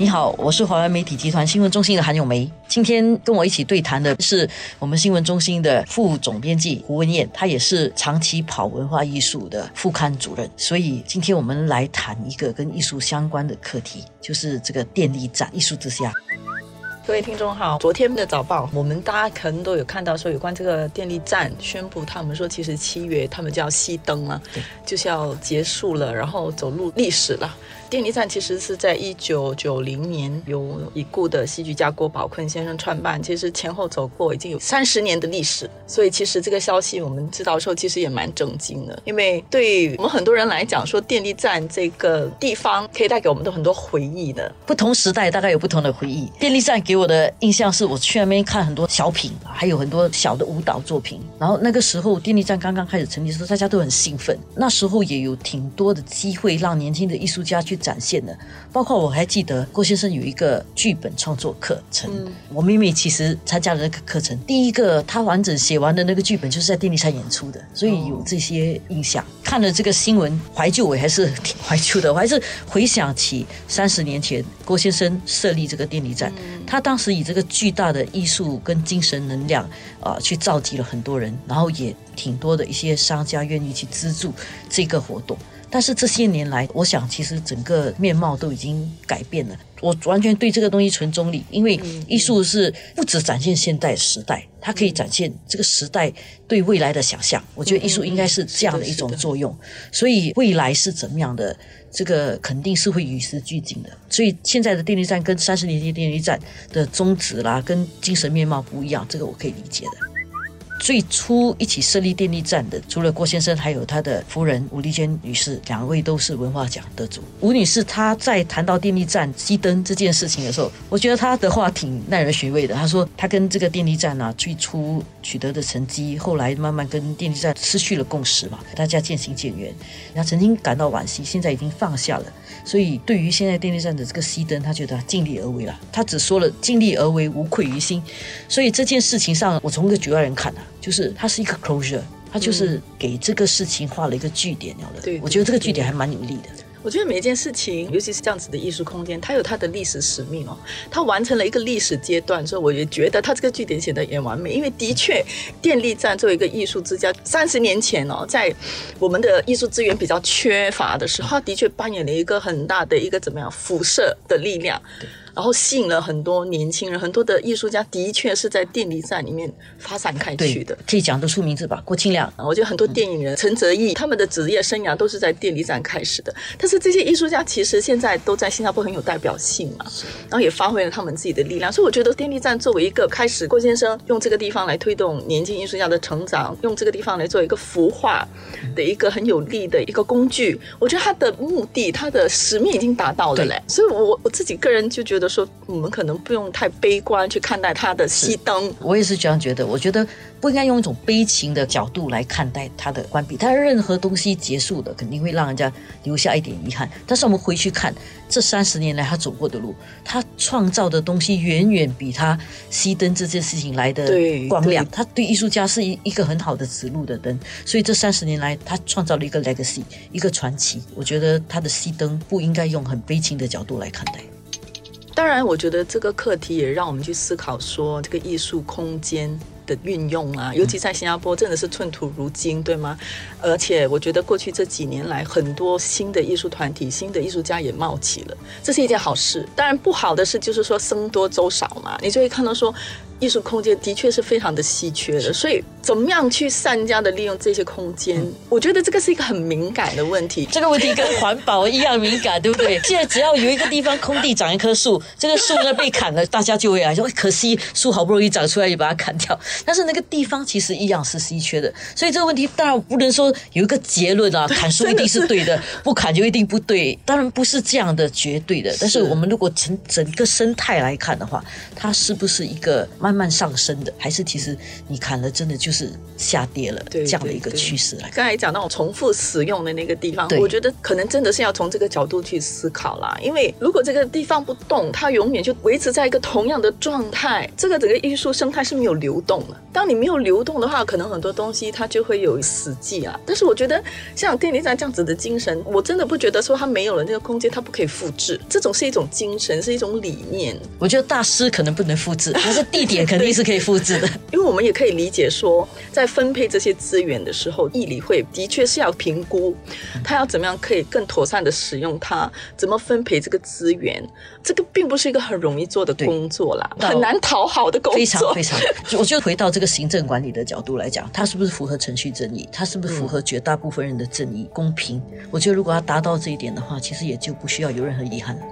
你好，我是华为媒体集团新闻中心的韩永梅。今天跟我一起对谈的是我们新闻中心的副总编辑胡文燕，她也是长期跑文化艺术的副刊主任。所以今天我们来谈一个跟艺术相关的课题，就是这个电力站艺术之下。各位听众好，昨天的早报，我们大家可能都有看到说，有关这个电力站宣布，他们说其实七月他们就要熄灯了，就是要结束了，然后走入历史了。电力站其实是在一九九零年由已故的戏剧家郭宝坤先生创办，其实前后走过已经有三十年的历史，所以其实这个消息我们知道的时候，其实也蛮震惊的，因为对我们很多人来讲，说电力站这个地方可以带给我们的很多回忆的。不同时代大概有不同的回忆。电力站给我的印象是我去那边看很多小品，还有很多小的舞蹈作品。然后那个时候电力站刚刚开始成立的时候，大家都很兴奋。那时候也有挺多的机会让年轻的艺术家去。展现的，包括我还记得郭先生有一个剧本创作课程，我妹妹其实参加了那个课程。第一个她完整写完的那个剧本就是在电力山演出的，所以有这些印象。看了这个新闻，怀旧我还是挺 怀旧的，我还是回想起三十年前郭先生设立这个电力站，他当时以这个巨大的艺术跟精神能量啊，去召集了很多人，然后也挺多的一些商家愿意去资助这个活动。但是这些年来，我想其实整个面貌都已经改变了。我完全对这个东西存中立，因为艺术是不只展现现代时代，它可以展现这个时代对未来的想象。我觉得艺术应该是这样的一种作用。所以未来是怎么样的，这个肯定是会与时俱进的。所以现在的电力站跟三十年前电力站的宗旨啦，跟精神面貌不一样，这个我可以理解的。最初一起设立电力站的，除了郭先生，还有他的夫人吴丽娟女士，两位都是文化奖得主。吴女士她在谈到电力站熄灯这件事情的时候，我觉得她的话挺耐人寻味的。她说，她跟这个电力站啊最初取得的成绩，后来慢慢跟电力站失去了共识嘛，大家渐行渐远。她曾经感到惋惜，现在已经放下了。所以对于现在电力站的这个熄灯，她觉得尽力而为了。她只说了尽力而为，无愧于心。所以这件事情上，我从一个局外人看啊。就是它是一个 closure，它就是给这个事情画了一个句点，了的。对，我觉得这个句点还蛮有力的。我觉得每一件事情，尤其是这样子的艺术空间，它有它的历史使命哦。它完成了一个历史阶段，所以我也觉得它这个句点写的也完美。因为的确，电力站作为一个艺术之家，三十年前哦，在我们的艺术资源比较缺乏的时候，它的确扮演了一个很大的一个怎么样辐射的力量。然后吸引了很多年轻人，很多的艺术家的确是在电力站里面发散开去的。可以讲得出名字吧？郭清亮，我觉得很多电影人，陈泽义，他们的职业生涯都是在电力站开始的。但是这些艺术家其实现在都在新加坡很有代表性嘛，然后也发挥了他们自己的力量。所以我觉得电力站作为一个开始，郭先生用这个地方来推动年轻艺术家的成长，用这个地方来做一个孵化的一个很有力的一个工具。我觉得他的目的，他的使命已经达到了嘞。所以我我自己个人就觉得。说我们可能不用太悲观去看待他的熄灯，我也是这样觉得。我觉得不应该用一种悲情的角度来看待他的关闭。他任何东西结束的，肯定会让人家留下一点遗憾。但是我们回去看这三十年来他走过的路，他创造的东西远远比他熄灯这件事情来的光亮。他对艺术家是一一个很好的指路的灯。所以这三十年来，他创造了一个 legacy，一个传奇。我觉得他的熄灯不应该用很悲情的角度来看待。当然，我觉得这个课题也让我们去思考，说这个艺术空间的运用啊，尤其在新加坡真的是寸土如金，对吗？而且我觉得过去这几年来，很多新的艺术团体、新的艺术家也冒起了，这是一件好事。当然，不好的是就是说僧多粥少嘛，你就会看到说。艺术空间的确是非常的稀缺的，所以怎么样去善加的利用这些空间？我觉得这个是一个很敏感的问题。这个问题跟环保一样敏感，对不对？现在只要有一个地方空地长一棵树，这个树呢被砍了，大家就会来说可惜树好不容易长出来，就把它砍掉。但是那个地方其实一样是稀缺的，所以这个问题当然不能说有一个结论啊，砍树一定是对的，不砍就一定不对。当然不是这样的绝对的。但是我们如果从整个生态来看的话，它是不是一个？慢慢上升的，还是其实你砍了真的就是下跌了对这样的一个趋势来？刚才讲到重复使用的那个地方，我觉得可能真的是要从这个角度去思考啦。因为如果这个地方不动，它永远就维持在一个同样的状态，这个整个艺术生态是没有流动的。当你没有流动的话，可能很多东西它就会有死寂啊。但是我觉得像电力站这样子的精神，我真的不觉得说它没有了那个空间，它不可以复制。这种是一种精神，是一种理念。我觉得大师可能不能复制，但是地点肯定是可以复制的。因为我们也可以理解说，在分配这些资源的时候，议理会的确是要评估，他要怎么样可以更妥善的使用它，怎么分配这个资源，这个并不是一个很容易做的工作啦，很难讨好的工作。非常非常，我就回到这个行政管理的角度来讲，它是不是符合程序正义？它是不是符合绝大部分人的正义、公平？我觉得如果要达到这一点的话，其实也就不需要有任何遗憾了。